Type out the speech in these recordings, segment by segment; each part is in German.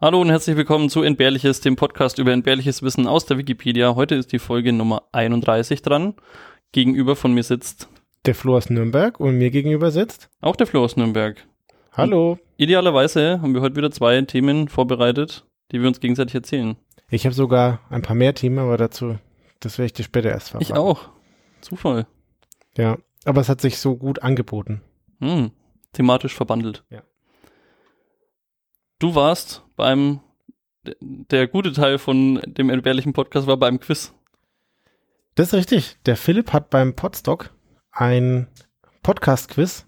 Hallo und herzlich willkommen zu Entbehrliches, dem Podcast über entbehrliches Wissen aus der Wikipedia. Heute ist die Folge Nummer 31 dran. Gegenüber von mir sitzt der Flo aus Nürnberg und mir gegenüber sitzt auch der Flo aus Nürnberg. Hallo. Und idealerweise haben wir heute wieder zwei Themen vorbereitet, die wir uns gegenseitig erzählen. Ich habe sogar ein paar mehr Themen, aber dazu, das werde ich dir später erst verraten. Ich auch. Zufall. Ja, aber es hat sich so gut angeboten. Hm. Thematisch verbandelt. Ja. Du warst beim, der gute Teil von dem entbehrlichen Podcast war beim Quiz. Das ist richtig. Der Philipp hat beim Podstock ein Podcast-Quiz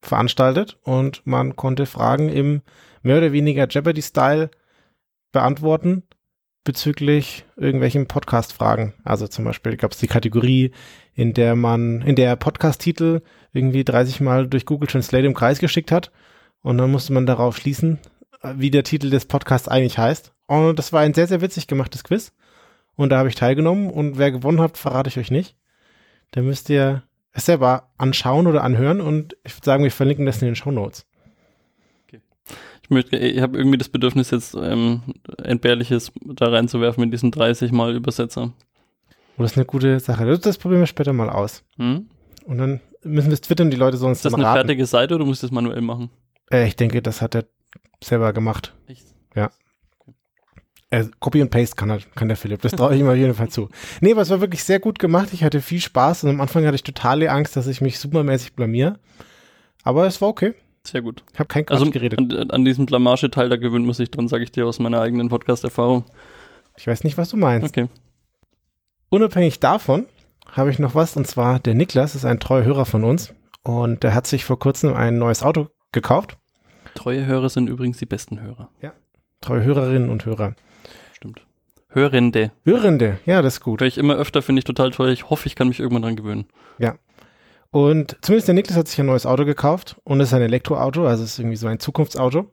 veranstaltet und man konnte Fragen im mehr oder weniger Jeopardy-Style beantworten bezüglich irgendwelchen Podcast-Fragen. Also zum Beispiel gab es die Kategorie, in der man, in der Podcast-Titel irgendwie 30 Mal durch Google Translate im Kreis geschickt hat und dann musste man darauf schließen, wie der Titel des Podcasts eigentlich heißt. Und das war ein sehr, sehr witzig gemachtes Quiz. Und da habe ich teilgenommen. Und wer gewonnen hat, verrate ich euch nicht. Da müsst ihr es selber anschauen oder anhören. Und ich würde sagen, wir verlinken das in den Show Notes. Okay. Ich möchte, ich habe irgendwie das Bedürfnis, jetzt ähm, Entbehrliches da reinzuwerfen mit diesen 30 Mal Übersetzer. Oh, das ist eine gute Sache. Das probieren wir später mal aus. Hm? Und dann müssen wir es twittern, die Leute es Ist das eine raten. fertige Seite oder musst du das manuell machen? Äh, ich denke, das hat er selber gemacht. Echt? Ja. Äh, Copy and Paste kann, er, kann der Philipp. Das traue ich ihm auf jeden Fall zu. Nee, aber es war wirklich sehr gut gemacht. Ich hatte viel Spaß und am Anfang hatte ich totale Angst, dass ich mich supermäßig blamier. Aber es war okay. Sehr gut. Ich habe kein Quatsch also, geredet. An, an diesem Blamage-Teil, da gewöhnt man sich dran, sage ich dir aus meiner eigenen Podcast-Erfahrung. Ich weiß nicht, was du meinst. Okay. Unabhängig davon habe ich noch was, und zwar der Niklas ist ein treuer Hörer von uns und der hat sich vor kurzem ein neues Auto gekauft. Treue Hörer sind übrigens die besten Hörer. Ja. Treue Hörerinnen und Hörer. Stimmt. Hörende. Hörende, ja, das ist gut. Höre ich immer öfter, finde ich total toll. Ich hoffe, ich kann mich irgendwann dran gewöhnen. Ja. Und zumindest der Niklas hat sich ein neues Auto gekauft und es ist ein Elektroauto, also es ist irgendwie so ein Zukunftsauto.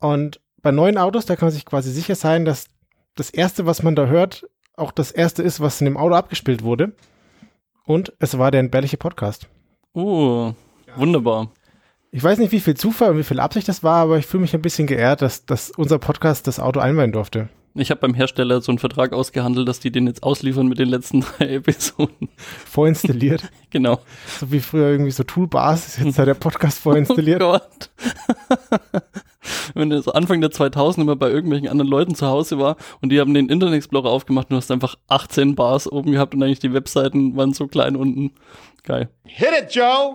Und bei neuen Autos, da kann man sich quasi sicher sein, dass das erste, was man da hört, auch das erste ist, was in dem Auto abgespielt wurde. Und es war der entbehrliche Podcast. Oh, ja. wunderbar. Ich weiß nicht, wie viel Zufall und wie viel Absicht das war, aber ich fühle mich ein bisschen geehrt, dass, dass unser Podcast das Auto einweihen durfte. Ich habe beim Hersteller so einen Vertrag ausgehandelt, dass die den jetzt ausliefern mit den letzten drei Episoden. Vorinstalliert. genau. So wie früher irgendwie so Toolbars, ist jetzt da der Podcast vorinstalliert. Oh Gott. Wenn du so Anfang der 2000 immer bei irgendwelchen anderen Leuten zu Hause war und die haben den Internet Explorer aufgemacht und du hast einfach 18 Bars oben gehabt und eigentlich die Webseiten waren so klein unten. Geil. Hit it, Joe!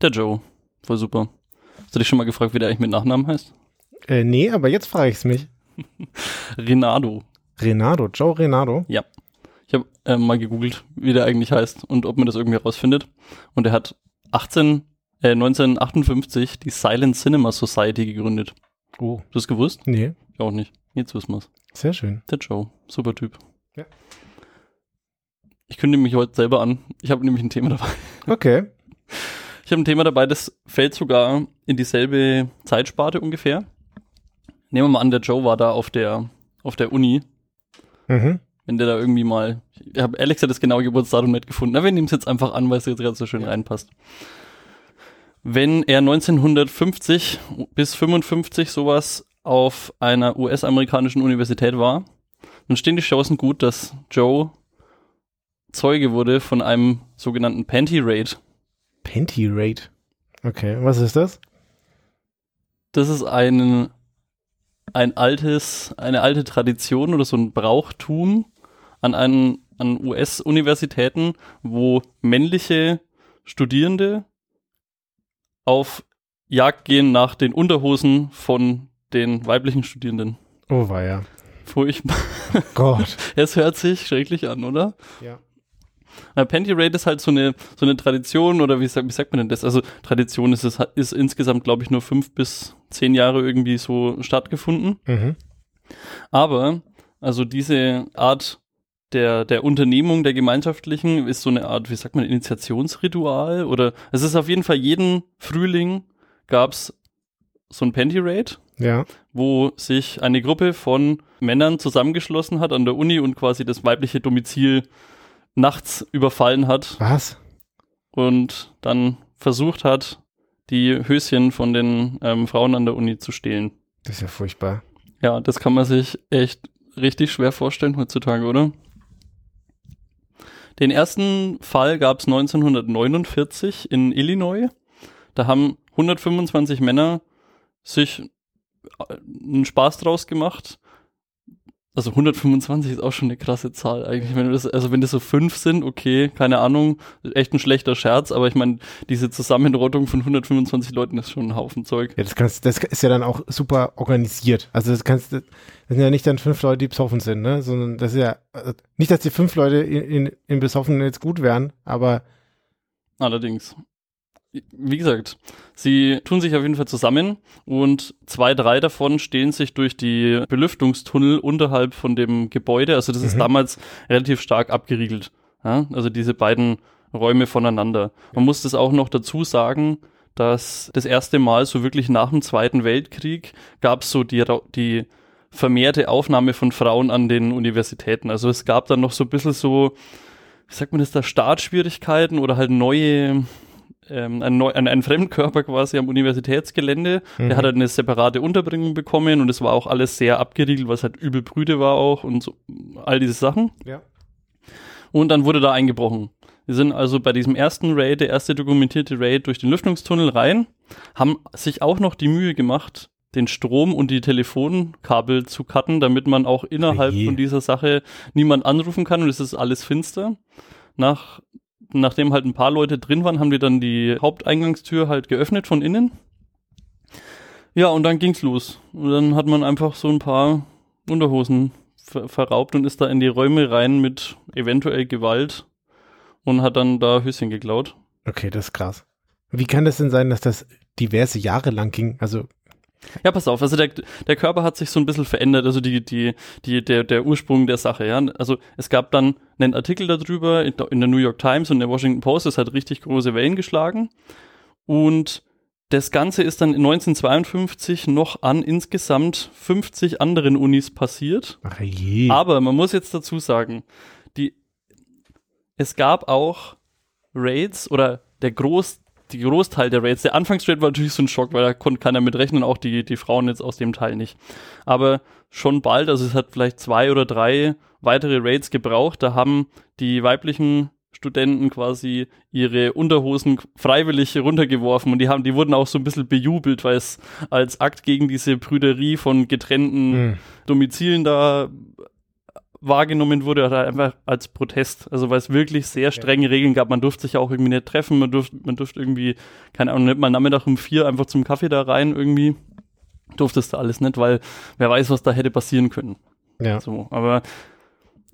Der Joe. Voll super. Hast du dich schon mal gefragt, wie der eigentlich mit Nachnamen heißt? Äh, nee, aber jetzt frage ich es mich. Renado. Renado, Joe Renado? Ja. Ich habe äh, mal gegoogelt, wie der eigentlich heißt und ob man das irgendwie herausfindet. Und er hat 18, äh, 1958 die Silent Cinema Society gegründet. Oh. Du hast gewusst? Nee. Ich auch nicht. Jetzt wissen wir's. Sehr schön. Der Joe. Super Typ. Ja. Ich kündige mich heute selber an. Ich habe nämlich ein Thema dabei. Okay. Ich habe ein Thema dabei, das fällt sogar in dieselbe Zeitsparte ungefähr. Nehmen wir mal an, der Joe war da auf der, auf der Uni. Mhm. Wenn der da irgendwie mal, ich habe Alex hat das genaue Geburtsdatum nicht gefunden, aber wir nehmen es jetzt einfach an, weil es jetzt gerade so schön ja. reinpasst. Wenn er 1950 bis 55 sowas auf einer US-amerikanischen Universität war, dann stehen die Chancen gut, dass Joe Zeuge wurde von einem sogenannten Panty Raid. Panty Raid. Okay, was ist das? Das ist ein, ein altes, eine alte Tradition oder so ein Brauchtum an, einen, an US-Universitäten, wo männliche Studierende auf Jagd gehen nach den Unterhosen von den weiblichen Studierenden. Oh, war ja. Furchtbar. Gott. es hört sich schrecklich an, oder? Ja. Panty Raid ist halt so eine, so eine Tradition oder wie, wie sagt man denn das? Also Tradition ist es ist insgesamt, glaube ich, nur fünf bis zehn Jahre irgendwie so stattgefunden. Mhm. Aber, also diese Art der, der Unternehmung, der gemeinschaftlichen, ist so eine Art, wie sagt man, Initiationsritual oder es ist auf jeden Fall jeden Frühling gab's so ein Panty Raid, Ja. wo sich eine Gruppe von Männern zusammengeschlossen hat an der Uni und quasi das weibliche Domizil nachts überfallen hat Was? und dann versucht hat, die Höschen von den ähm, Frauen an der Uni zu stehlen. Das ist ja furchtbar. Ja, das kann man sich echt richtig schwer vorstellen heutzutage, oder? Den ersten Fall gab es 1949 in Illinois. Da haben 125 Männer sich äh, einen Spaß draus gemacht. Also 125 ist auch schon eine krasse Zahl eigentlich. Wenn das, also wenn das so fünf sind, okay, keine Ahnung, echt ein schlechter Scherz, aber ich meine, diese Zusammenrottung von 125 Leuten ist schon ein Haufen Zeug. Ja, das, kannst, das ist ja dann auch super organisiert. Also das kannst das sind ja nicht dann fünf Leute, die besoffen sind, ne? Sondern das ist ja, also nicht, dass die fünf Leute in, in, in Besoffenen jetzt gut wären, aber Allerdings. Wie gesagt, sie tun sich auf jeden Fall zusammen und zwei, drei davon stehen sich durch die Belüftungstunnel unterhalb von dem Gebäude. Also das ist Mhm. damals relativ stark abgeriegelt. Ja? Also diese beiden Räume voneinander. Man muss das auch noch dazu sagen, dass das erste Mal so wirklich nach dem Zweiten Weltkrieg gab es so die, die vermehrte Aufnahme von Frauen an den Universitäten. Also es gab dann noch so ein bisschen so, wie sagt man das da, Startschwierigkeiten oder halt neue, ähm, ein, neu, ein, ein Fremdkörper quasi am Universitätsgelände. Mhm. Der hat halt eine separate Unterbringung bekommen und es war auch alles sehr abgeriegelt, was halt übel brüde war auch und so, all diese Sachen. ja. Und dann wurde da eingebrochen. Wir sind also bei diesem ersten Raid, der erste dokumentierte Raid durch den Lüftungstunnel rein, haben sich auch noch die Mühe gemacht, den Strom und die Telefonkabel zu cutten, damit man auch innerhalb Oje. von dieser Sache niemand anrufen kann und es ist alles finster. Nach, nachdem halt ein paar Leute drin waren, haben wir dann die Haupteingangstür halt geöffnet von innen. Ja, und dann ging's los. Und dann hat man einfach so ein paar Unterhosen ver verraubt und ist da in die Räume rein mit eventuell Gewalt und hat dann da Höschen geklaut. Okay, das ist krass. Wie kann das denn sein, dass das diverse Jahre lang ging? Also, Ja, pass auf, also der, der Körper hat sich so ein bisschen verändert, also die, die, die, der, der Ursprung der Sache, ja. Also es gab dann einen Artikel darüber in, der- in der New York Times und der Washington Post, das hat richtig große Wellen geschlagen. Und das Ganze ist dann 1952 noch an insgesamt 50 anderen Unis passiert. ach je. Aber man muss jetzt dazu sagen, die, es gab auch Raids oder der Groß, die Großteil der Raids, der Anfangsraid war natürlich so ein Schock, weil da konnte keiner mit rechnen, auch die, die Frauen jetzt aus dem Teil nicht. Aber schon bald, also es hat vielleicht zwei oder drei weitere Raids gebraucht, da haben die weiblichen Studenten quasi ihre Unterhosen freiwillig runtergeworfen und die haben, die wurden auch so ein bisschen bejubelt, weil es als Akt gegen diese Brüderie von getrennten Hm. Domizilen da wahrgenommen wurde, oder einfach als Protest. Also weil es wirklich sehr strenge Regeln gab. Man durfte sich auch irgendwie nicht treffen, man durfte, man durfte irgendwie, keine Ahnung, nicht mal Nachmittag um vier einfach zum Kaffee da rein irgendwie. Durftest du alles nicht, weil wer weiß, was da hätte passieren können. Ja. So, aber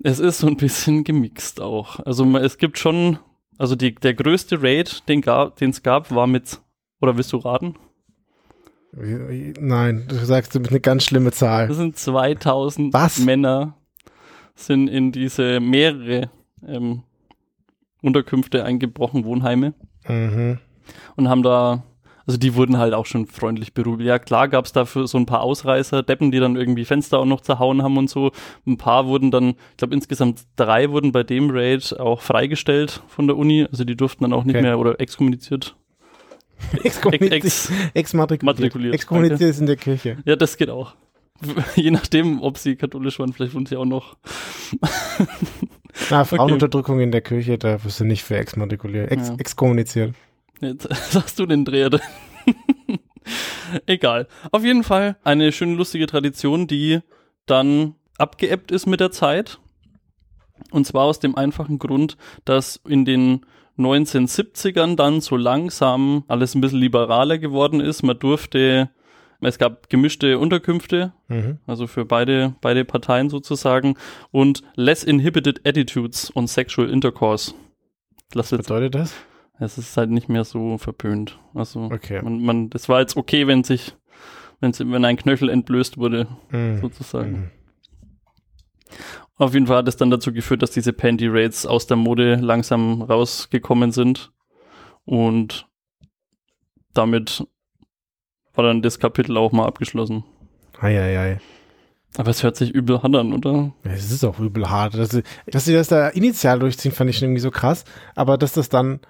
es ist so ein bisschen gemixt auch. Also es gibt schon, also die, der größte Raid, den es gab, war mit, oder willst du raten? Nein, du sagst, du bist eine ganz schlimme Zahl. Das sind 2000 Was? Männer sind in diese mehrere ähm, Unterkünfte eingebrochen, Wohnheime Mhm. und haben da, also die wurden halt auch schon freundlich berubelt. Ja, klar gab es dafür so ein paar Ausreißer, Deppen, die dann irgendwie Fenster auch noch zerhauen haben und so. Ein paar wurden dann, ich glaube insgesamt drei wurden bei dem Raid auch freigestellt von der Uni, also die durften dann auch nicht Okay. mehr oder exkommuniziert. Exkommuniziert. Ex, Exmatrikuliert. Matrikuliert, Exkommuniziert ist in der Kirche. ja, das geht auch. Je nachdem, ob sie katholisch waren, vielleicht wurden sie auch noch Na, Frauenunterdrückung in der Kirche, da wirst du nicht für exmatrikuliert. Ex Ja. Exkommuniziert. Jetzt sagst du den Dreher. Egal. Auf jeden Fall eine schöne, lustige Tradition, die dann abgeebbt ist mit der Zeit. Und zwar aus dem einfachen Grund, dass in den 1970ern dann so langsam alles ein bisschen liberaler geworden ist. Man durfte, es gab gemischte Unterkünfte, Mhm. also für beide, beide Parteien sozusagen, und less inhibited attitudes on sexual intercourse. Was bedeutet das? es ist halt nicht mehr so verpönt. Also Okay. man, man, das war jetzt okay, wenn sich, wenn wenn ein Knöchel entblößt wurde, Mhm. sozusagen. Mhm. Auf jeden Fall hat es dann dazu geführt, dass diese Panty Raids aus der Mode langsam rausgekommen sind. Und damit war dann das Kapitel auch mal abgeschlossen. Eieiei. Ei, ei. Aber es hört sich übel hart an, oder? Es ist auch übel hart. Dass, sie, dass sie das da initial durchziehen, fand ich schon irgendwie so krass. Aber dass das dann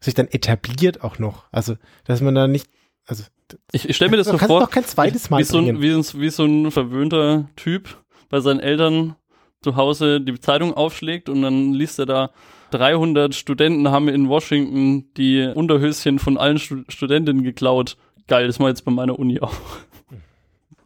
sich dann etabliert auch noch. Also, dass man da nicht, also. Ich, ich stelle mir das so vor. doch kein zweites Mal wie so, ein, wie, ein, wie so ein verwöhnter Typ bei seinen Eltern zu Hause die Zeitung aufschlägt und dann liest er da 300 Studenten haben in Washington die Unterhöschen von allen Stud Studentinnen geklaut. Geil, das mal jetzt bei meiner Uni auch.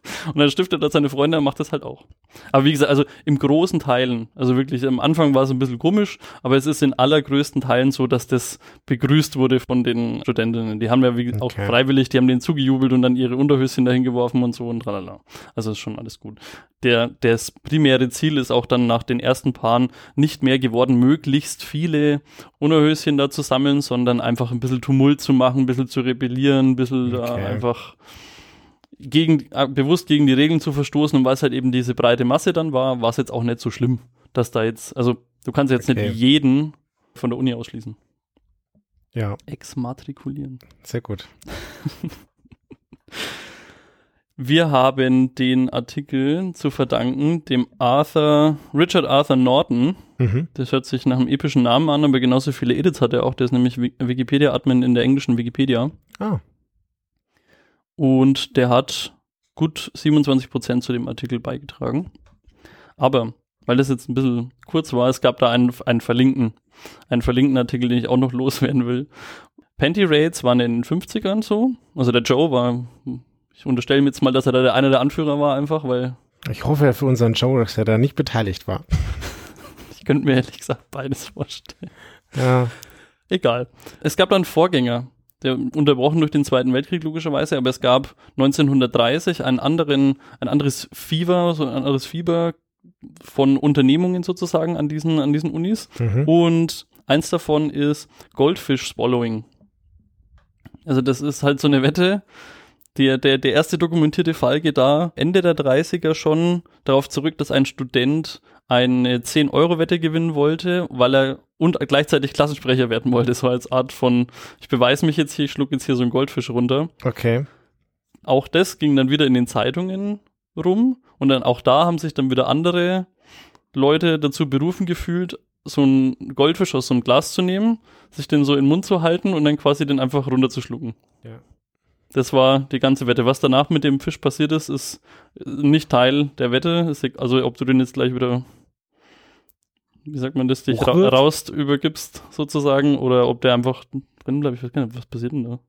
Und dann stiftet er seine Freunde und macht das halt auch. Aber wie gesagt, also im großen Teilen, also wirklich am Anfang war es ein bisschen komisch, aber es ist in allergrößten Teilen so, dass das begrüßt wurde von den Studentinnen. Die haben ja wie, okay. auch freiwillig, die haben denen zugejubelt und dann ihre Unterhöschen dahin geworfen und so und tralala. Also ist schon alles gut. Der, das primäre Ziel ist auch dann nach den ersten Paaren nicht mehr geworden, möglichst viele Unterhöschen da zu sammeln, sondern einfach ein bisschen Tumult zu machen, ein bisschen zu rebellieren, ein bisschen okay. da einfach gegen, äh, bewusst gegen die Regeln zu verstoßen und weil es halt eben diese breite Masse dann war, war es jetzt auch nicht so schlimm, dass da jetzt, also du kannst jetzt okay. nicht jeden von der Uni ausschließen. Ja. Exmatrikulieren. Sehr gut. Wir haben den Artikel zu verdanken dem Arthur, Richard Arthur Norton. Mhm. Das hört sich nach einem epischen Namen an, aber genauso viele Edits hat er auch. Der ist nämlich Wikipedia-Admin in der englischen Wikipedia. Ah. Und der hat gut 27 Prozent zu dem Artikel beigetragen. Aber, weil das jetzt ein bisschen kurz war, es gab da einen, einen verlinkten, einen verlinkten Artikel, den ich auch noch loswerden will. Panty Raids waren in den 50ern so. Also der Joe war, ich unterstelle mir jetzt mal, dass er da der einer der Anführer war einfach, weil. Ich hoffe ja für unseren Joe, dass er da nicht beteiligt war. ich könnte mir ehrlich gesagt beides vorstellen. Ja. Egal. Es gab dann Vorgänger der unterbrochen durch den Zweiten Weltkrieg logischerweise, aber es gab 1930 einen anderen, ein anderes Fieber, so ein anderes Fieber von Unternehmungen sozusagen an diesen, an diesen Unis. Mhm. Und eins davon ist Goldfish Swallowing. Also das ist halt so eine Wette. Der, der, der erste dokumentierte Fall geht da Ende der 30er schon darauf zurück, dass ein Student eine 10-Euro-Wette gewinnen wollte, weil er und gleichzeitig Klassensprecher werden wollte. So als Art von, ich beweise mich jetzt hier, ich schluck jetzt hier so einen Goldfisch runter. Okay. Auch das ging dann wieder in den Zeitungen rum und dann auch da haben sich dann wieder andere Leute dazu berufen gefühlt, so einen Goldfisch aus so einem Glas zu nehmen, sich den so in den Mund zu halten und dann quasi den einfach runterzuschlucken. Ja. Das war die ganze Wette. Was danach mit dem Fisch passiert ist, ist nicht Teil der Wette. Also ob du den jetzt gleich wieder wie sagt man das, dich ra raus übergibst sozusagen oder ob der einfach drin bleibt. Ich weiß gar nicht, was passiert denn da?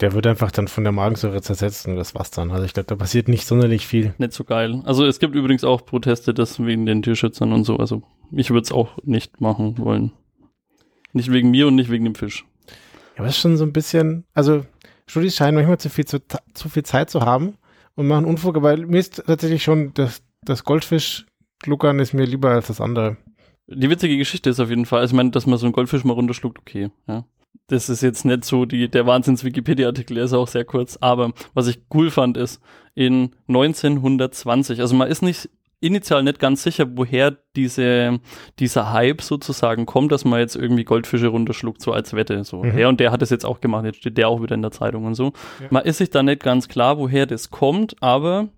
Der wird einfach dann von der Magensäure zersetzt und das war's dann. Also ich glaube, da passiert nicht sonderlich viel. Nicht so geil. Also es gibt übrigens auch Proteste, das wegen den Tierschützern und so. Also ich würde es auch nicht machen wollen. Nicht wegen mir und nicht wegen dem Fisch. Ja, aber es ist schon so ein bisschen, also Studis scheinen manchmal zu viel, zu, zu viel Zeit zu haben und machen Unfug, weil mir ist tatsächlich schon das, das Goldfisch-Gluckern ist mir lieber als das andere. Die witzige Geschichte ist auf jeden Fall, also ich meine, dass man so einen Goldfisch mal runterschluckt, okay, ja. Das ist jetzt nicht so die, der Wahnsinns-Wikipedia-Artikel, der ist auch sehr kurz. Aber was ich cool fand, ist, in 1920, also man ist nicht initial nicht ganz sicher, woher diese, dieser Hype sozusagen kommt, dass man jetzt irgendwie Goldfische runterschluckt, so als Wette. So. Mhm. Der und der hat es jetzt auch gemacht, jetzt steht der auch wieder in der Zeitung und so. Ja. Man ist sich da nicht ganz klar, woher das kommt, aber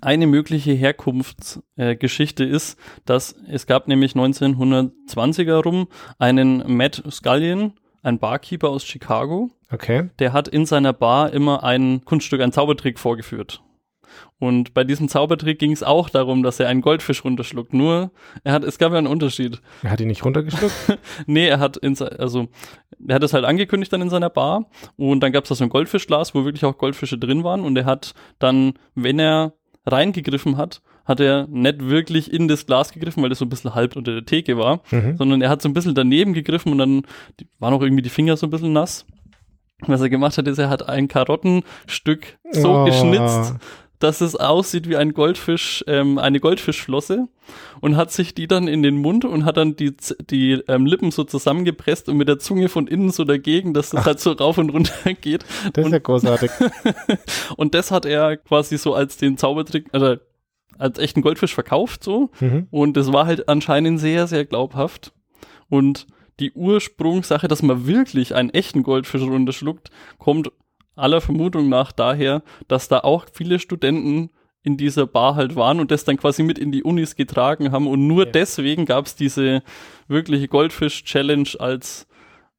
eine mögliche Herkunftsgeschichte äh, ist, dass es gab nämlich 1920er rum einen Matt Scullion, ein Barkeeper aus Chicago. Okay. Der hat in seiner Bar immer ein Kunststück, ein Zaubertrick vorgeführt. Und bei diesem Zaubertrick ging es auch darum, dass er einen Goldfisch runterschluckt. Nur, er hat, es gab ja einen Unterschied. Er hat ihn nicht runtergeschluckt? nee, er hat in, also, er hat es halt angekündigt dann in seiner Bar. Und dann gab es da so ein Goldfischglas, wo wirklich auch Goldfische drin waren. Und er hat dann, wenn er reingegriffen hat, hat er nicht wirklich in das Glas gegriffen, weil das so ein bisschen halb unter der Theke war, mhm. sondern er hat so ein bisschen daneben gegriffen und dann waren auch irgendwie die Finger so ein bisschen nass. Was er gemacht hat, ist, er hat ein Karottenstück so oh. geschnitzt, dass es aussieht wie ein Goldfisch, ähm, eine Goldfischflosse und hat sich die dann in den Mund und hat dann die, die ähm, Lippen so zusammengepresst und mit der Zunge von innen so dagegen, dass das Ach. halt so rauf und runter geht. Das ist und, ja großartig. und das hat er quasi so als den Zaubertrick, also als echten Goldfisch verkauft so. Mhm. Und das war halt anscheinend sehr, sehr glaubhaft. Und die Ursprungssache, dass man wirklich einen echten Goldfisch runterschluckt, kommt aller Vermutung nach daher, dass da auch viele Studenten in dieser Bar halt waren und das dann quasi mit in die Unis getragen haben. Und nur Ja. deswegen gab es diese wirkliche Goldfisch-Challenge als,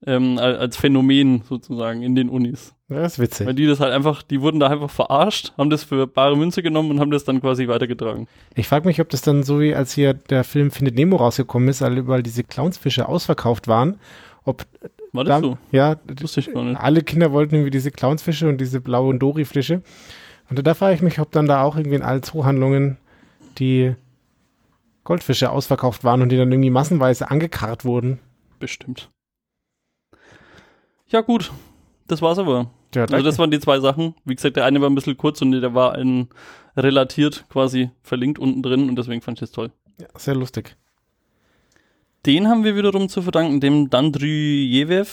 ähm, al- als Phänomen sozusagen in den Unis. Das ist witzig. Weil die das halt einfach, die wurden da einfach verarscht, haben das für bare Münze genommen und haben das dann quasi weitergetragen. Ich frage mich, ob das dann so wie als hier der Film Findet Nemo rausgekommen ist, weil überall diese Clownsfische ausverkauft waren, ob War das da, so? ja, Wusste ich gar nicht. alle Kinder wollten irgendwie diese Clownsfische und diese blauen Dory-Fische. Und da frage ich mich, ob dann da auch irgendwie in allen Zoohandlungen die Goldfische ausverkauft waren und die dann irgendwie massenweise angekarrt wurden. Bestimmt. Ja, gut. Das war's aber. Ja, Also das waren die zwei Sachen. Wie gesagt, der eine war ein bisschen kurz und der war ein relatiert quasi verlinkt unten drin und deswegen fand ich das toll. ja, sehr lustig. Den haben wir wiederum zu verdanken, dem Dandryjew.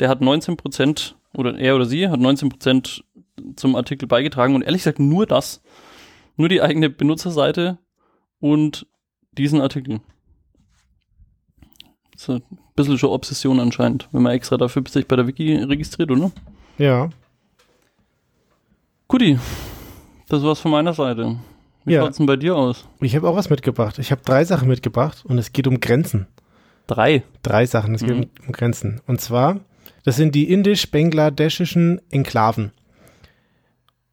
Der hat 19% oder er oder sie hat 19% zum Artikel beigetragen und ehrlich gesagt nur das. Nur die eigene Benutzerseite und diesen Artikel. So ein bisschen schon Obsession anscheinend, wenn man extra dafür sich bei der Wiki registriert, oder? Ja, Guti, das war's von meiner Seite. Wie Ja. schaut's denn bei dir aus? ich habe auch was mitgebracht. Ich habe drei Sachen mitgebracht und es geht um Grenzen. Drei. Drei Sachen, es geht Mhm. um, Grenzen. Und zwar, das sind die indisch-bangladeschischen Enklaven.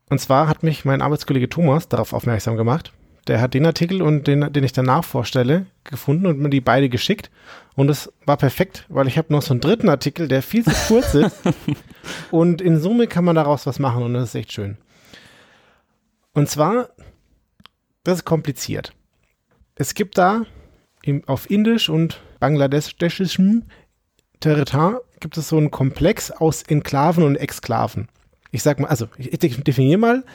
Und zwar hat mich mein Arbeitskollege Thomas darauf aufmerksam gemacht. Der hat den Artikel und den, den ich danach vorstelle, gefunden und mir die beide geschickt. Und es war perfekt, weil ich habe noch so einen dritten Artikel, der viel zu kurz ist. und in Summe kann man daraus was machen und das ist echt schön. Und zwar, das ist kompliziert. Es gibt da im, auf Indisch und bangladeschischen Territorium gibt es so einen Komplex aus Enklaven und Exklaven. Ich sag mal, also ich definiere mal,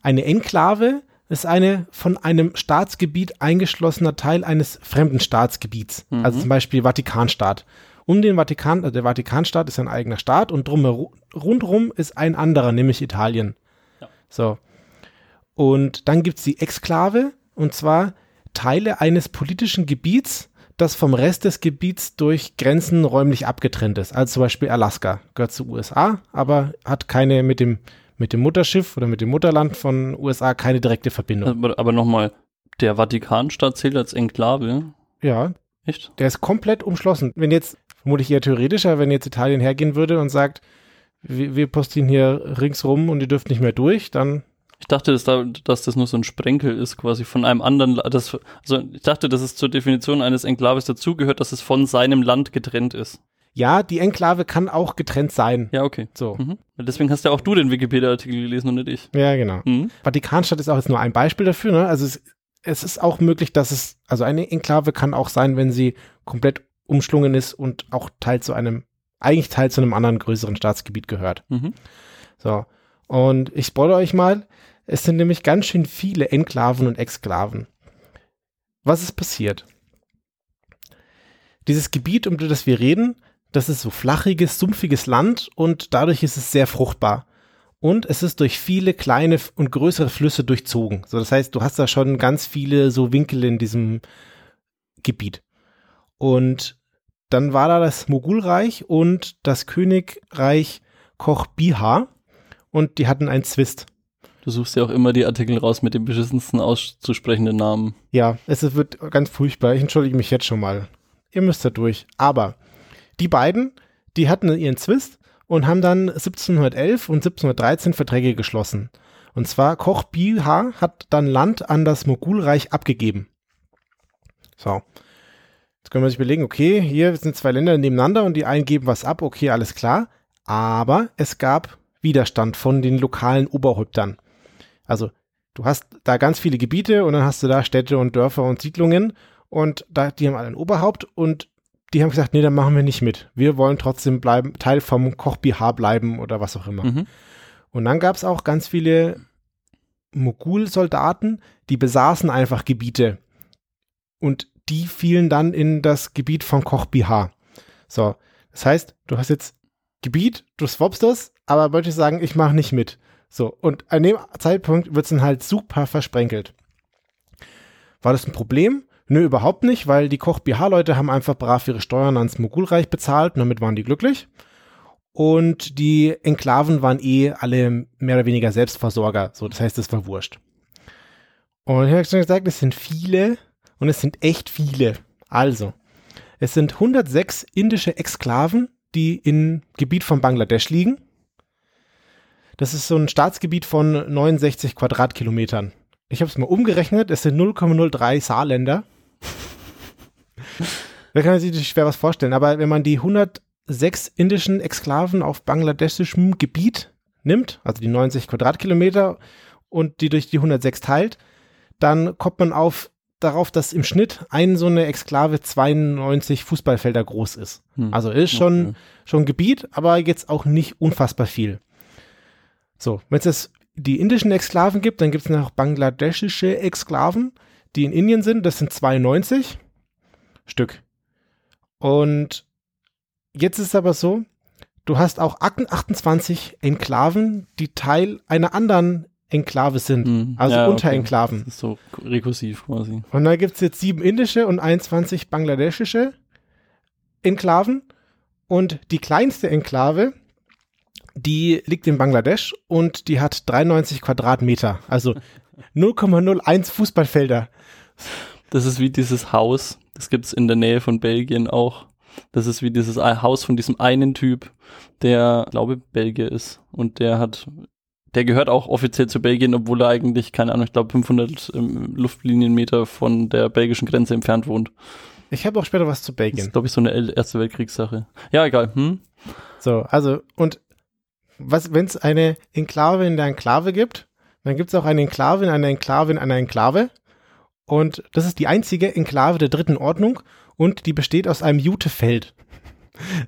eine Enklave ist eine von einem Staatsgebiet eingeschlossener Teil eines fremden Staatsgebiets, also zum Beispiel Vatikanstaat. Um den Vatikan, also der Vatikanstaat ist ein eigener Staat und drumherum, rundrum ist ein anderer, nämlich Italien. Ja. So. Und dann gibt es die Exklave, und zwar Teile eines politischen Gebiets, das vom Rest des Gebiets durch Grenzen räumlich abgetrennt ist. Also zum Beispiel Alaska gehört zu USA, aber hat keine mit dem, mit dem Mutterschiff oder mit dem Mutterland von USA keine direkte Verbindung. Aber, aber nochmal, der Vatikanstaat zählt als Enklave. Ja, Echt? der ist komplett umschlossen. Wenn jetzt, vermutlich eher theoretischer, wenn jetzt Italien hergehen würde und sagt, wir, wir postieren hier ringsrum und ihr dürft nicht mehr durch, dann Ich dachte, dass, da, dass das nur so ein Sprenkel ist, quasi von einem anderen. La- Das, also ich dachte, dass es zur Definition eines Enklaves dazugehört, dass es von seinem Land getrennt ist. ja, die Enklave kann auch getrennt sein. Ja, okay. So. Mhm. Deswegen hast ja auch du den Wikipedia-Artikel gelesen und nicht ich. Ja, genau. Mhm. Vatikanstadt ist auch jetzt nur ein Beispiel dafür. Ne? Also es, es ist auch möglich, dass es, also eine Enklave kann auch sein, wenn sie komplett umschlungen ist und auch Teil zu einem, eigentlich Teil zu einem anderen größeren Staatsgebiet gehört. Mhm. So. Und ich spoilere euch mal, es sind nämlich ganz schön viele Enklaven und Exklaven. Was ist passiert? Dieses Gebiet, um das wir reden, das ist so flachiges, sumpfiges Land und dadurch ist es sehr fruchtbar. Und es ist durch viele kleine und größere Flüsse durchzogen. So, das heißt, du hast da schon ganz viele so Winkel in diesem Gebiet. Und dann war da das Mogulreich und das Königreich Koch Bihar und die hatten einen Zwist. Du suchst ja auch immer die Artikel raus mit dem beschissensten auszusprechenden Namen. Ja, es wird ganz furchtbar. Ich entschuldige mich jetzt schon mal. Ihr müsst da durch. Aber die beiden, die hatten ihren Zwist und haben dann 1711 und 1713 Verträge geschlossen. Und zwar Koch Bihar hat dann Land an das Mogulreich abgegeben. So. Jetzt können wir sich überlegen, okay, hier sind zwei Länder nebeneinander und die einen geben was ab, okay, alles klar. Aber es gab Widerstand von den lokalen Oberhäuptern. Also du hast da ganz viele Gebiete und dann hast du da Städte und Dörfer und Siedlungen und da, die haben alle ein Oberhaupt und die haben gesagt, nee, dann machen wir nicht mit. Wir wollen trotzdem bleiben, Teil vom Koch Bihar bleiben oder was auch immer. Mhm. Und dann gab es auch ganz viele Mogul-Soldaten, die besaßen einfach Gebiete. Und die fielen dann in das Gebiet von Koch Bihar. So, das heißt, du hast jetzt Gebiet, du swappst das, aber möchtest sagen, ich mache nicht mit. So, und an dem Zeitpunkt wird es dann halt super versprenkelt. War das ein Problem? Nö, überhaupt nicht, weil die Koch BH-Leute haben einfach brav ihre Steuern ans Mogulreich bezahlt und damit waren die glücklich. Und die Enklaven waren eh alle mehr oder weniger Selbstversorger. So, das heißt, es war wurscht. Und ich habe schon gesagt, es sind viele und es sind echt viele. Also, es sind 106 indische Exklaven, die im Gebiet von Bangladesch liegen. Das ist so ein Staatsgebiet von 69 Quadratkilometern. Ich habe es mal umgerechnet, es sind 0,03 Saarländer. da kann man sich schwer was vorstellen, aber wenn man die 106 indischen Exklaven auf bangladeschem Gebiet nimmt, also die 90 Quadratkilometer und die durch die 106 teilt, dann kommt man auf darauf, dass im Schnitt ein so eine Exklave 92 Fußballfelder groß ist. Hm. Also ist schon, okay. schon Gebiet, aber jetzt auch nicht unfassbar viel. So, wenn es jetzt die indischen Exklaven gibt, dann gibt es noch bangladeschische Exklaven, die in Indien sind. Das sind 92 Stück. Und jetzt ist es aber so, du hast auch 28 Enklaven, die Teil einer anderen Enklave sind, mhm. also ja, Unterenklaven. Okay. Das ist so rekursiv quasi. Und da gibt es jetzt sieben indische und 21 bangladeschische Enklaven. Und die kleinste Enklave, die liegt in Bangladesch und die hat 93 Quadratmeter, also 0,01 Fußballfelder. Das ist wie dieses Haus, das gibt es in der Nähe von Belgien auch. Das ist wie dieses Haus von diesem einen Typ, der, glaube Belgier ist. Und der hat der gehört auch offiziell zu Belgien, obwohl er eigentlich, keine Ahnung, ich glaube 500 ähm, Luftlinienmeter von der belgischen Grenze entfernt wohnt. Ich habe auch später was zu Belgien. Das ist, glaube ich, so eine Erste Weltkriegssache. Ja, egal. Hm? So, also, und was, wenn es eine Enklave in der Enklave gibt, dann gibt es auch eine Enklave in einer Enklave in einer Enklave. Und das ist die einzige Enklave der dritten Ordnung und die besteht aus einem Jutefeld.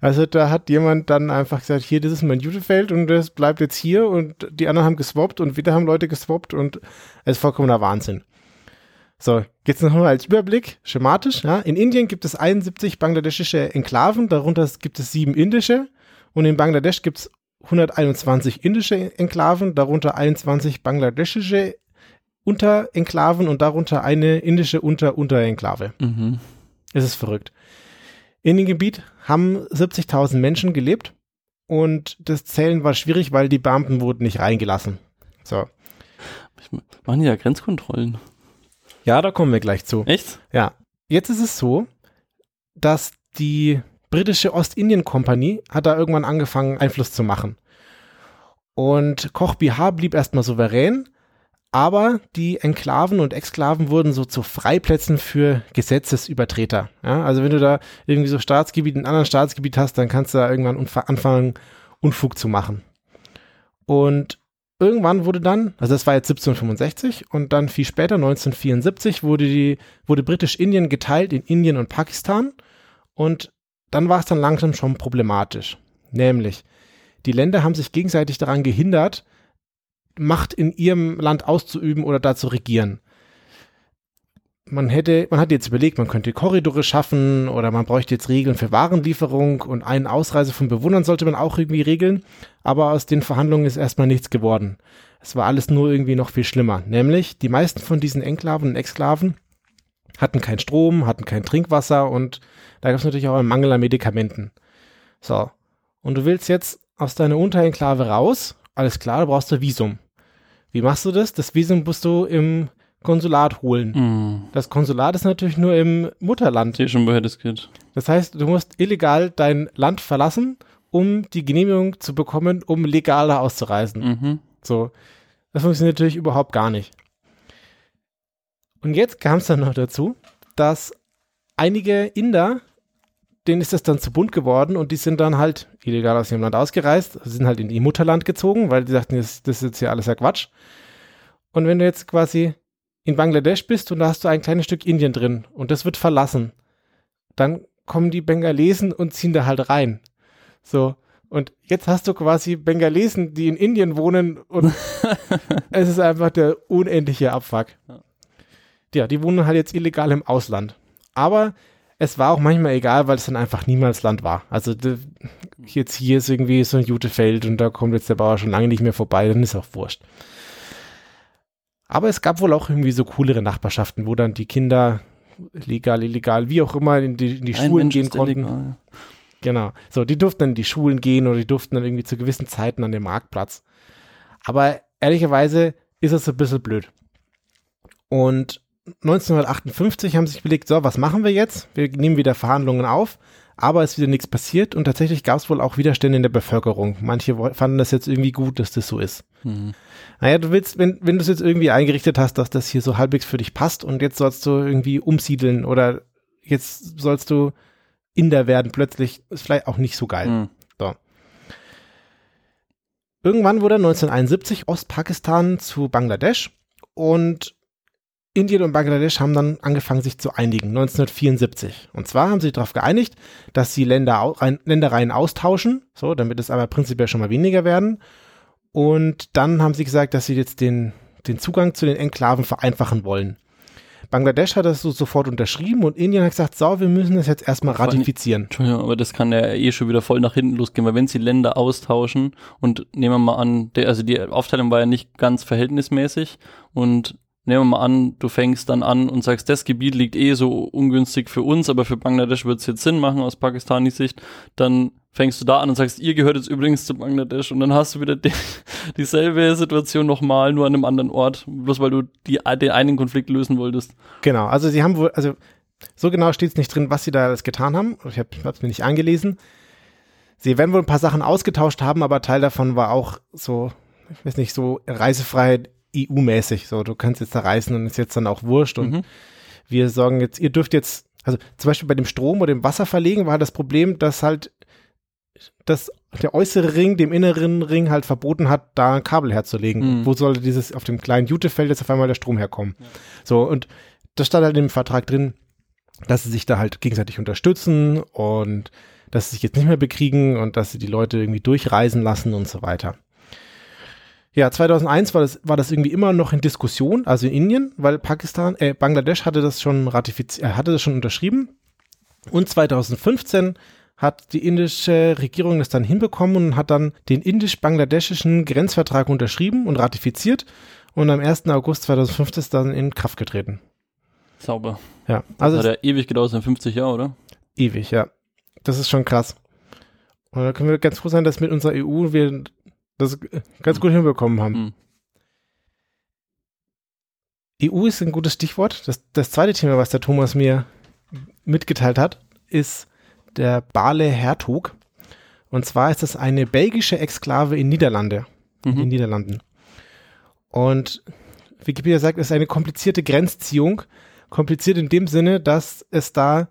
Also da hat jemand dann einfach gesagt, hier, das ist mein Jutefeld und das bleibt jetzt hier und die anderen haben geswappt und wieder haben Leute geswappt und es ist vollkommener Wahnsinn. So, jetzt noch mal als Überblick, schematisch. Ja. In Indien gibt es 71 bangladeschische Enklaven, darunter gibt es sieben indische und in Bangladesch gibt es 121 indische Enklaven, darunter 21 bangladeschische Unterenklaven und darunter eine indische Unter-Unterenklave. Mhm. Es ist verrückt. In dem Gebiet haben 70.000 Menschen gelebt und das Zählen war schwierig, weil die Beamten wurden nicht reingelassen. So. Machen die ja Grenzkontrollen? Ja, da kommen wir gleich zu. Echt? Ja. Jetzt ist es so, dass die britische Ostindien-Kompanie hat da irgendwann angefangen, Einfluss zu machen. Und Koch BH blieb erstmal souverän, aber die Enklaven und Exklaven wurden so zu Freiplätzen für Gesetzesübertreter. Ja, also wenn du da irgendwie so Staatsgebiet, ein anderes Staatsgebiet hast, dann kannst du da irgendwann anfangen, Unfug zu machen. Und irgendwann wurde dann, also das war jetzt 1765 und dann viel später, 1974, wurde wurde Britisch-Indien geteilt in Indien und Pakistan und dann war es dann langsam schon problematisch. Nämlich, die Länder haben sich gegenseitig daran gehindert, Macht in ihrem Land auszuüben oder da zu regieren. Man hätte, man hat jetzt überlegt, man könnte Korridore schaffen oder man bräuchte jetzt Regeln für Warenlieferung und eine Ausreise von Bewohnern sollte man auch irgendwie regeln, aber aus den Verhandlungen ist erstmal nichts geworden. Es war alles nur irgendwie noch viel schlimmer. Nämlich, die meisten von diesen Enklaven und Exklaven hatten keinen Strom, hatten kein Trinkwasser und da gab es natürlich auch einen Mangel an Medikamenten. So. Und du willst jetzt aus deiner Unterenklave raus, alles klar, du brauchst ein Visum. Wie machst du das? Das Visum musst du im Konsulat holen. Mm. Das Konsulat ist natürlich nur im Mutterland. Hier schon, woher das geht. Das heißt, du musst illegal dein Land verlassen, um die Genehmigung zu bekommen, um legal auszureisen. Mhm. So. Das funktioniert natürlich überhaupt gar nicht. Und jetzt kam es dann noch dazu, dass einige Inder denen ist das dann zu bunt geworden und die sind dann halt illegal aus ihrem Land ausgereist, sind halt in ihr Mutterland gezogen, weil die sagten, das, das ist jetzt hier alles ja Quatsch. Und wenn du jetzt quasi in Bangladesch bist und da hast du ein kleines Stück Indien drin und das wird verlassen, dann kommen die Bengalesen und ziehen da halt rein. So. Und jetzt hast du quasi Bengalesen, die in Indien wohnen und es ist einfach der unendliche Abfuck. Ja, die wohnen halt jetzt illegal im Ausland. Aber es war auch manchmal egal, weil es dann einfach niemals Land war. Also jetzt hier ist irgendwie so ein Jutefeld und da kommt jetzt der Bauer schon lange nicht mehr vorbei, dann ist auch wurscht. Aber es gab wohl auch irgendwie so coolere Nachbarschaften, wo dann die Kinder legal, illegal, wie auch immer in die, in die Schulen Mensch gehen konnten. illegal. Genau. So, die durften dann in die Schulen gehen oder die durften dann irgendwie zu gewissen Zeiten an den Marktplatz. Aber ehrlicherweise ist es ein bisschen blöd. Und 1958 haben sich überlegt, so, was machen wir jetzt? Wir nehmen wieder Verhandlungen auf, aber es ist wieder nichts passiert und tatsächlich gab es wohl auch Widerstände in der Bevölkerung. Manche fanden das jetzt irgendwie gut, dass das so ist. Mhm. Naja, du willst, wenn, wenn du es jetzt irgendwie eingerichtet hast, dass das hier so halbwegs für dich passt und jetzt sollst du irgendwie umsiedeln oder jetzt sollst du Inder werden plötzlich, ist vielleicht auch nicht so geil. Mhm. Irgendwann wurde 1971 Ostpakistan zu Bangladesch und Indien und Bangladesch haben dann angefangen, sich zu einigen, 1974. Und zwar haben sie darauf geeinigt, dass sie Länder, Ländereien austauschen, so, damit es aber prinzipiell schon mal weniger werden. Und dann haben sie gesagt, dass sie jetzt den, den Zugang zu den Enklaven vereinfachen wollen. Bangladesch hat das so sofort unterschrieben und Indien hat gesagt, so, wir müssen das jetzt erstmal ratifizieren. Entschuldigung, aber das kann ja eh schon wieder voll nach hinten losgehen, weil wenn sie Länder austauschen und nehmen wir mal an, der, also die Aufteilung war ja nicht ganz verhältnismäßig und nehmen wir mal an, du fängst dann an und sagst, das Gebiet liegt eh so ungünstig für uns, aber für Bangladesch wird es jetzt Sinn machen aus Pakistanis Sicht, dann fängst du da an und sagst, ihr gehört jetzt übrigens zu Bangladesch und dann hast du wieder die, dieselbe Situation nochmal, nur an einem anderen Ort, bloß weil du die, den einen Konflikt lösen wolltest. Genau, also sie haben wohl, also so genau steht es nicht drin, was sie da alles getan haben. Ich habe es mir nicht angelesen. Sie werden wohl ein paar Sachen ausgetauscht haben, aber Teil davon war auch so, ich weiß nicht, so Reisefreiheit EU-mäßig. So, du kannst jetzt da reisen und ist jetzt dann auch wurscht. Und Mhm. wir sagen jetzt, ihr dürft jetzt, also zum Beispiel bei dem Strom oder dem Wasser verlegen war das Problem, dass halt dass der äußere Ring dem inneren Ring halt verboten hat, da ein Kabel herzulegen. Mhm. Wo sollte dieses auf dem kleinen Jutefeld jetzt auf einmal der Strom herkommen? So, und das stand halt im Vertrag drin, dass sie sich da halt gegenseitig unterstützen und dass sie sich jetzt nicht mehr bekriegen und dass sie die Leute irgendwie durchreisen lassen und so weiter. Ja, 2001 war das, war das irgendwie immer noch in Diskussion, also in Indien, weil Pakistan, äh, Bangladesch hatte das schon ratifiziert, äh, hatte das schon unterschrieben. Und 2015 hat die indische Regierung das dann hinbekommen und hat dann den indisch-bangladeschischen Grenzvertrag unterschrieben und ratifiziert. Und am 1. August 2015 ist dann in Kraft getreten. Sauber. Ja, Also also hat ja ewig gedauert, sind 50 Jahre, oder? ewig, ja. Das ist schon krass. Und da können wir ganz froh sein, dass mit unserer EU wir das ganz gut hinbekommen haben. Mhm. EU ist ein gutes Stichwort. Das, das zweite Thema, was der Thomas mir mitgeteilt hat, ist der Bale Hertog. Und zwar ist das eine belgische Exklave in Niederlande, in den Mhm. Niederlanden. Und Wikipedia sagt, es ist eine komplizierte Grenzziehung. Kompliziert in dem Sinne, dass es da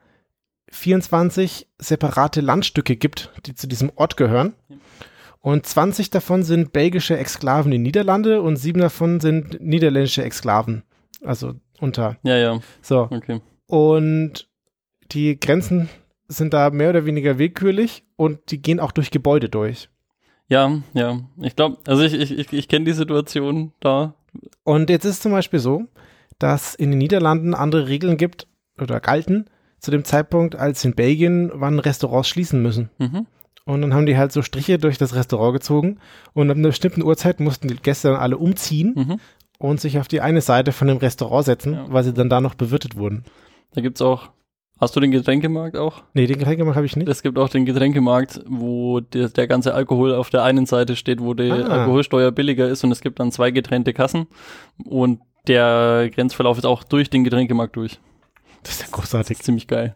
24 separate Landstücke gibt, die zu diesem Ort gehören. Und 20 davon sind belgische Exklaven in Niederlande und sieben davon sind niederländische Exklaven. Also unter. Ja, ja, So. okay. Und die Grenzen sind da mehr oder weniger willkürlich und die gehen auch durch Gebäude durch. Ja, ja. Ich glaube, also ich, ich, ich, ich kenne die Situation da. Und jetzt ist zum Beispiel so, dass in den Niederlanden andere Regeln gibt oder galten zu dem Zeitpunkt, als in Belgien, wann Restaurants schließen müssen. Mhm. Und dann haben die halt so Striche durch das Restaurant gezogen und ab einer bestimmten Uhrzeit mussten die Gäste dann alle umziehen Mhm. und sich auf die eine Seite von dem Restaurant setzen, Ja. weil sie dann da noch bewirtet wurden. Da gibt's auch. Hast du den Getränkemarkt auch? Nee, den Getränkemarkt habe ich nicht. Es gibt auch den Getränkemarkt, wo der, der ganze Alkohol auf der einen Seite steht, wo die Ah. Alkoholsteuer billiger ist und es gibt dann zwei getrennte Kassen und der Grenzverlauf ist auch durch den Getränkemarkt durch. Das ist ja Das großartig. ist ziemlich geil.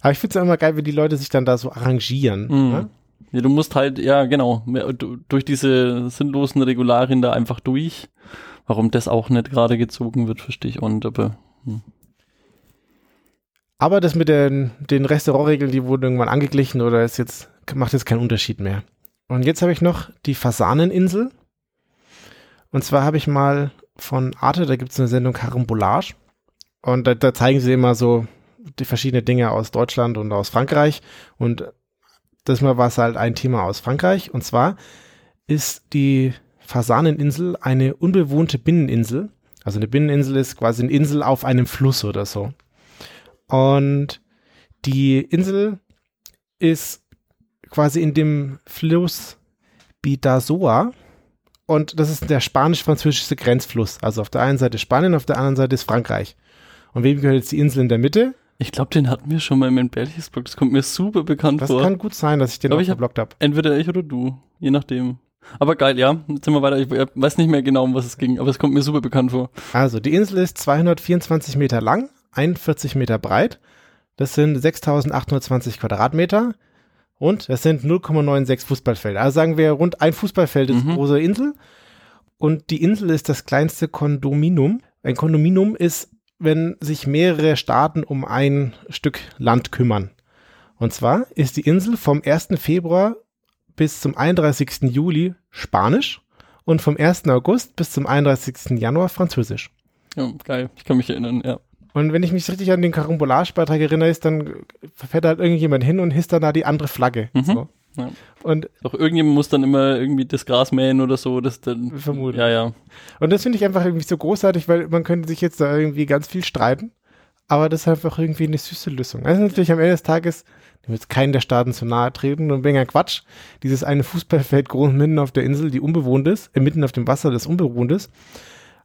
Aber ich finde es immer geil, wenn die Leute sich dann da so arrangieren. Mhm. Ne? Ja, du musst halt, ja, genau, durch diese sinnlosen Regularien da einfach durch. Warum das auch nicht gerade gezogen wird, verstehe ich. Und aber Aber das mit den, den Restaurantregeln, die wurden irgendwann angeglichen oder ist jetzt, macht jetzt keinen Unterschied mehr. Und jetzt habe ich noch die Fasaneninsel. Und zwar habe ich mal von Arte, da gibt es eine Sendung Carambolage. Und da, da zeigen sie immer so die verschiedenen Dinge aus Deutschland und aus Frankreich. Und das war es halt ein Thema aus Frankreich. Und zwar ist die Fasaneninsel eine unbewohnte Binneninsel. Also eine Binneninsel ist quasi eine Insel auf einem Fluss oder so. Und die Insel ist quasi in dem Fluss Bidasoa Und das ist der spanisch-französische Grenzfluss. Also auf der einen Seite Spanien, auf der anderen Seite ist Frankreich. Und wem gehört jetzt die Insel in der Mitte? Ich glaube, den hatten wir schon mal im Berchtesgaden. Das kommt mir super bekannt Das vor. kann gut sein, dass ich den auch ich verblockt habe. Entweder ich oder du, je nachdem. Aber geil, ja. Jetzt sind wir weiter. Ich weiß nicht mehr genau, um was es ging, aber es kommt mir super bekannt vor. Also die Insel ist 224 Meter lang, 41 Meter breit. Das sind 6.820 Quadratmeter. Und das sind 0,96 Fußballfelder. Also sagen wir rund ein Fußballfeld ist Mhm. große Insel. Und die Insel ist das kleinste Kondominium. Ein Kondominium ist, wenn sich mehrere Staaten um ein Stück Land kümmern. Und zwar ist die Insel vom 1. Februar bis zum 31. Juli Spanisch und vom 1. August bis zum 31. Januar Französisch. Ja, geil. Ich kann mich erinnern, ja. Und wenn ich mich richtig an den Karambolage-Beitrag erinnere, ist dann fährt halt irgendjemand hin und hisst dann da die andere Flagge. Mhm. So. Ja. Und, Doch irgendjemand muss dann immer irgendwie das Gras mähen oder so. Das dann, Vermutlich. Ja, ja. und das finde ich einfach irgendwie so großartig, weil man könnte sich jetzt da irgendwie ganz viel streiten, aber das ist einfach irgendwie eine süße Lösung. Also natürlich am Ende des Tages, ich will jetzt keinen der Staaten zu nahe treten und wegen Quatsch, dieses eine Fußballfeld groß mitten auf der Insel, die unbewohnt ist, äh, mitten auf dem Wasser, das unbewohnt ist.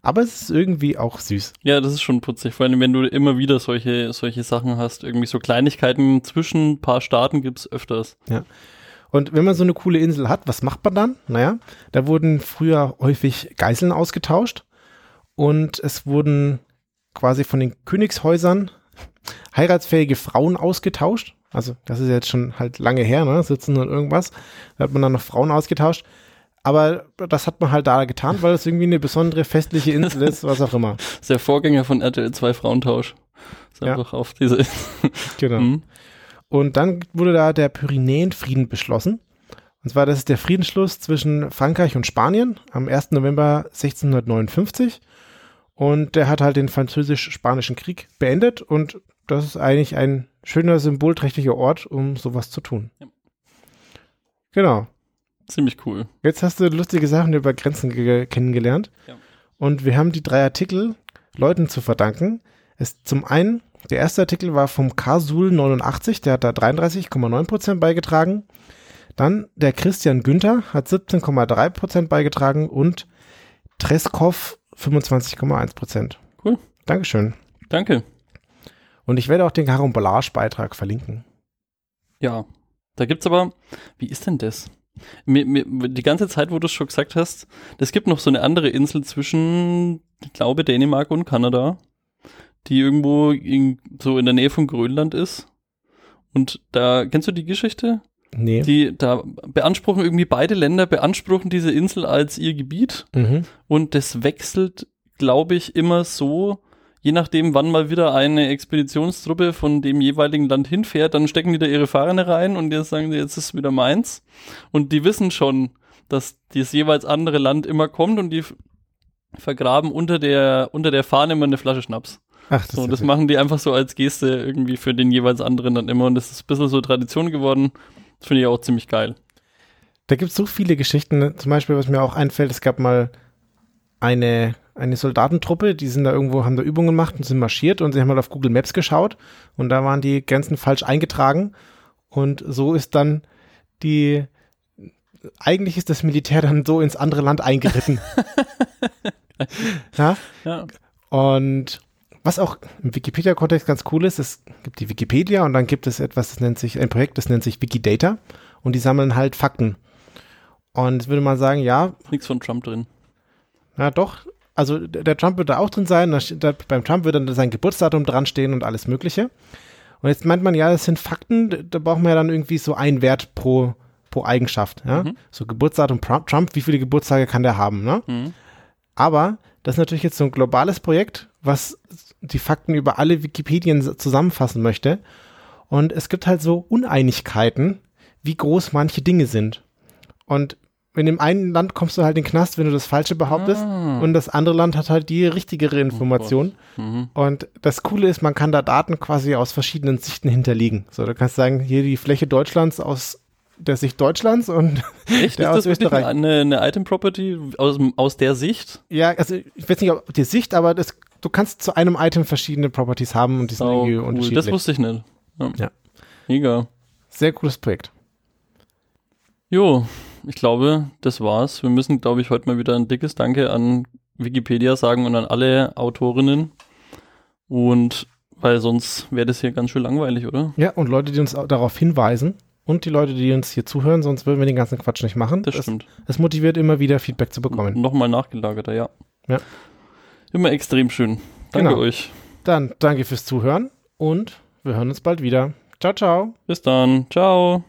Aber es ist irgendwie auch süß. Ja, das ist schon putzig. Vor allem, wenn du immer wieder solche, solche Sachen hast. Irgendwie so Kleinigkeiten zwischen ein paar Staaten gibt's öfters. Und wenn man so eine coole Insel hat, was macht man dann? Naja, da wurden früher häufig Geiseln ausgetauscht und es wurden quasi von den Königshäusern heiratsfähige Frauen ausgetauscht. Also das ist jetzt schon halt lange her, ne? 17 und irgendwas. Da hat man dann noch Frauen ausgetauscht. Aber das hat man halt da getan, weil es irgendwie eine besondere festliche Insel ist, was auch immer. Das ist der Vorgänger von RTL 2 Frauentausch. Ist Ja. einfach auf diese. Genau. Mhm. Und dann wurde da der Pyrenäenfrieden beschlossen. Und zwar, das ist der Friedensschluss zwischen Frankreich und Spanien am 1. November 1659. Und der hat halt den französisch-spanischen Krieg beendet. Und das ist eigentlich ein schöner, symbolträchtiger Ort, um sowas zu tun. Ja. Genau. Ziemlich cool. Jetzt hast du lustige Sachen über Grenzen ge- kennengelernt. Ja. Und wir haben die drei Artikel Leuten zu verdanken. Es, zum einen, der erste Artikel war vom Kasul 89, der hat da 33,9 Prozent beigetragen. Dann der Christian Günther hat 17,3 Prozent beigetragen und Treskov 25,1 Prozent. Cool. Dankeschön. Danke. Und ich werde auch den Karambolage-Beitrag verlinken. Ja. Da gibt's aber, wie ist denn das? Mir, mir, die ganze Zeit, wo du es schon gesagt hast, es gibt noch so eine andere Insel zwischen, ich glaube, Dänemark und Kanada, die irgendwo in, so in der Nähe von Grönland ist. Und da, kennst du die Geschichte? Nee. Die, da beanspruchen irgendwie beide Länder, beanspruchen diese Insel als ihr Gebiet. mhm. Und das wechselt, glaube ich, immer so, je nachdem, wann mal wieder eine Expeditionstruppe von dem jeweiligen Land hinfährt, dann stecken die da ihre Fahne rein und jetzt sagen sie, jetzt ist wieder meins. Und die wissen schon, dass das jeweils andere Land immer kommt und die vergraben unter der, unter der Fahne immer eine Flasche Schnaps. Ach, das So, das machen die einfach so als Geste irgendwie für den jeweils anderen dann immer und das ist ein bisschen so Tradition geworden. Das finde ich auch ziemlich geil. Da gibt es so viele Geschichten. Zum Beispiel, was mir auch einfällt, es gab mal eine, eine Soldatentruppe, die sind da irgendwo, haben da Übungen gemacht und sind marschiert und sie haben mal auf Google Maps geschaut und da waren die Grenzen falsch eingetragen. Und so ist dann die, eigentlich ist das Militär dann so ins andere Land eingeritten. ja? Ja. Und was auch im Wikipedia-Kontext ganz cool ist, es gibt die Wikipedia und dann gibt es etwas, das nennt sich, ein Projekt, das nennt sich Wikidata und die sammeln halt Fakten. Und jetzt würde man sagen, ja, Nichts von Trump drin. na doch, also der Trump wird da auch drin sein, da, da, beim Trump wird dann sein Geburtsdatum dran stehen und alles mögliche. Und jetzt meint man, ja, das sind Fakten, da braucht man ja dann irgendwie so einen Wert pro, pro Eigenschaft. Ja? Mhm. So Geburtsdatum Trump, Trump, wie viele Geburtstage kann der haben? Ne? Mhm. Aber das ist natürlich jetzt so ein globales Projekt, was die Fakten über alle Wikipedien zusammenfassen möchte. Und es gibt halt so Uneinigkeiten, wie groß manche Dinge sind. Und in dem einen Land kommst du halt in den Knast, wenn du das Falsche behauptest. Ah. Und das andere Land hat halt die richtigere Information. Mhm. und das Coole ist, man kann da Daten quasi aus verschiedenen Sichten hinterlegen. So, du kannst sagen, hier die Fläche Deutschlands aus der Sicht Deutschlands und Echt? Der ist aus Österreich. eine, eine Item-Property aus, dem- aus der Sicht? Ja, also ich weiß nicht, ob die Sicht, aber das, du kannst zu einem Item verschiedene Properties haben und die sind Oh, irgendwie cool. unterschiedlich. Das wusste ich nicht. Ja. Ja. Mega. Sehr cooles Projekt. Jo, ich glaube, das war's. Wir müssen, glaube ich, heute mal wieder ein dickes Danke an Wikipedia sagen und an alle Autorinnen. Und weil sonst wäre das hier ganz schön langweilig, oder? Ja, und Leute, die uns darauf hinweisen und die Leute, die uns hier zuhören, sonst würden wir den ganzen Quatsch nicht machen. Das, das stimmt. Es motiviert immer wieder Feedback zu bekommen. Nochmal nachgelagerter, ja. Ja. Immer extrem schön. Danke Genau. euch. Dann danke fürs Zuhören und wir hören uns bald wieder. Ciao, ciao. Bis dann. Ciao.